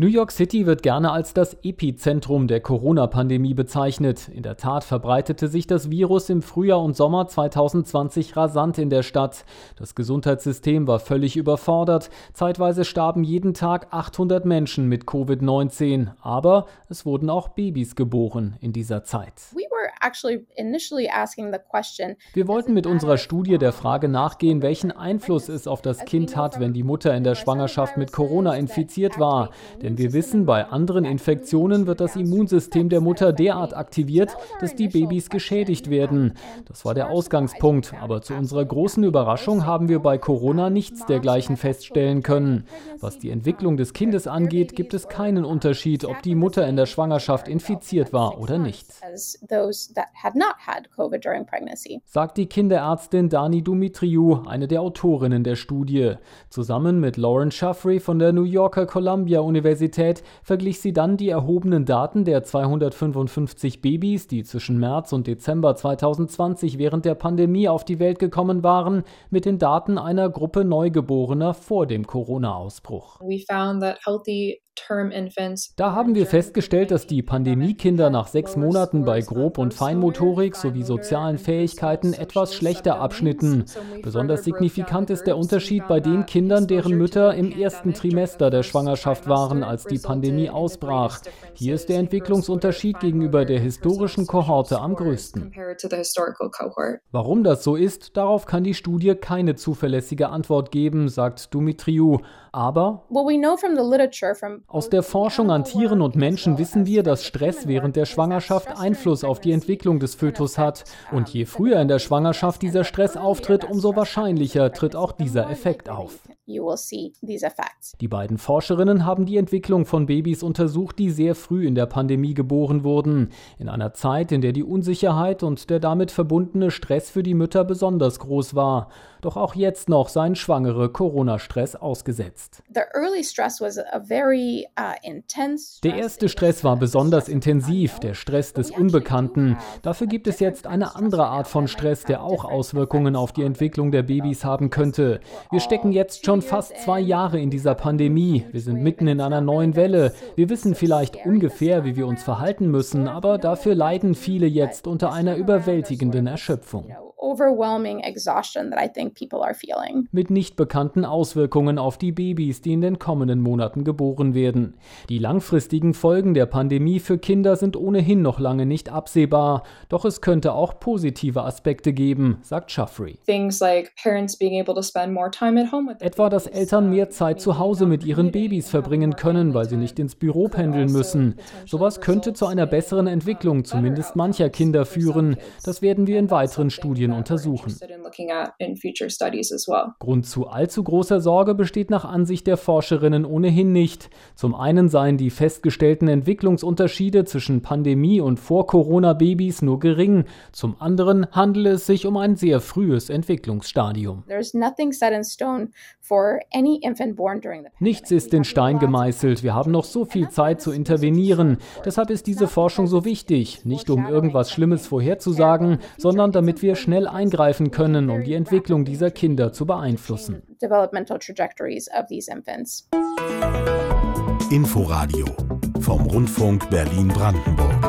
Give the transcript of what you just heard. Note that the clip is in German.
New York City wird gerne als das Epizentrum der Corona-Pandemie bezeichnet. In der Tat verbreitete sich das Virus im Frühjahr und Sommer 2020 rasant in der Stadt. Das Gesundheitssystem war völlig überfordert. Zeitweise starben jeden Tag 800 Menschen mit Covid-19. Aber es wurden auch Babys geboren in dieser Zeit. Wir wollten mit unserer Studie der Frage nachgehen, welchen Einfluss es auf das Kind hat, wenn die Mutter in der Schwangerschaft mit Corona infiziert war. Denn wir wissen, bei anderen Infektionen wird das Immunsystem der Mutter derart aktiviert, dass die Babys geschädigt werden. Das war der Ausgangspunkt, aber zu unserer großen Überraschung haben wir bei Corona nichts dergleichen feststellen können. Was die Entwicklung des Kindes angeht, gibt es keinen Unterschied, ob die Mutter in der Schwangerschaft infiziert war oder nicht. Sagt die Kinderärztin Dani Dumitriou, eine der Autorinnen der Studie. Zusammen mit Lauren Schaffrey von der New Yorker Columbia Universität verglich sie dann die erhobenen Daten der 255 Babys, die zwischen März und Dezember 2020 während der Pandemie auf die Welt gekommen waren, mit den Daten einer Gruppe Neugeborener vor dem Corona-Ausbruch. Da haben wir festgestellt, dass die Pandemiekinder nach sechs Monaten bei Grob- und Feinmotorik sowie sozialen Fähigkeiten etwas schlechter abschnitten. Besonders signifikant ist der Unterschied bei den Kindern, deren Mütter im ersten Trimester der Schwangerschaft waren, als die Pandemie ausbrach. Hier ist der Entwicklungsunterschied gegenüber der historischen Kohorte am größten. Warum das so ist, darauf kann die Studie keine zuverlässige Antwort geben, sagt Dumitriou. Aber aus der Forschung an Tieren und Menschen wissen wir, dass Stress während der Schwangerschaft Einfluss auf die Entwicklung des Fötus hat. Und je früher in der Schwangerschaft dieser Stress auftritt, umso wahrscheinlicher tritt auch dieser Effekt auf. Die beiden Forscherinnen haben die Entwicklung von Babys untersucht, die sehr früh in der Pandemie geboren wurden, in einer Zeit, in der die Unsicherheit und der damit verbundene Stress für die Mütter besonders groß war. Doch auch jetzt noch seien Schwangere Corona-Stress ausgesetzt. Uh, der erste Stress war besonders intensiv, der Stress des Unbekannten. Dafür gibt es jetzt eine andere Art von Stress, der auch Auswirkungen auf die Entwicklung der Babys haben könnte. Wir stecken jetzt schon fast zwei Jahre in dieser Pandemie. Wir sind mitten in einer neuen Welle. Wir wissen vielleicht ungefähr, wie wir uns verhalten müssen, aber dafür leiden viele jetzt unter einer überwältigenden Erschöpfung overwhelming exhaustion that I think people are feeling. Mit nicht bekannten Auswirkungen auf die Babys, die in den kommenden Monaten geboren werden. Die langfristigen Folgen der Pandemie für Kinder sind ohnehin noch lange nicht absehbar, doch es könnte auch positive Aspekte geben, sagt Schaffrey. Etwa, dass Eltern mehr Zeit zu Hause mit ihren Babys verbringen können, weil sie nicht ins Büro pendeln müssen. Sowas könnte zu einer besseren Entwicklung zumindest mancher Kinder führen. Das werden wir in weiteren Studien untersuchen. Grund zu allzu großer Sorge besteht nach Ansicht der Forscherinnen ohnehin nicht. Zum einen seien die festgestellten Entwicklungsunterschiede zwischen Pandemie und Vor-Corona-Babys nur gering, zum anderen handele es sich um ein sehr frühes Entwicklungsstadium. Nichts ist in Stein gemeißelt. Wir haben noch so viel Zeit zu intervenieren. Deshalb ist diese Forschung so wichtig, nicht um irgendwas Schlimmes vorherzusagen, sondern damit wir schnell eingreifen können, um die Entwicklung dieser Kinder zu beeinflussen. Inforadio vom Rundfunk Berlin-Brandenburg.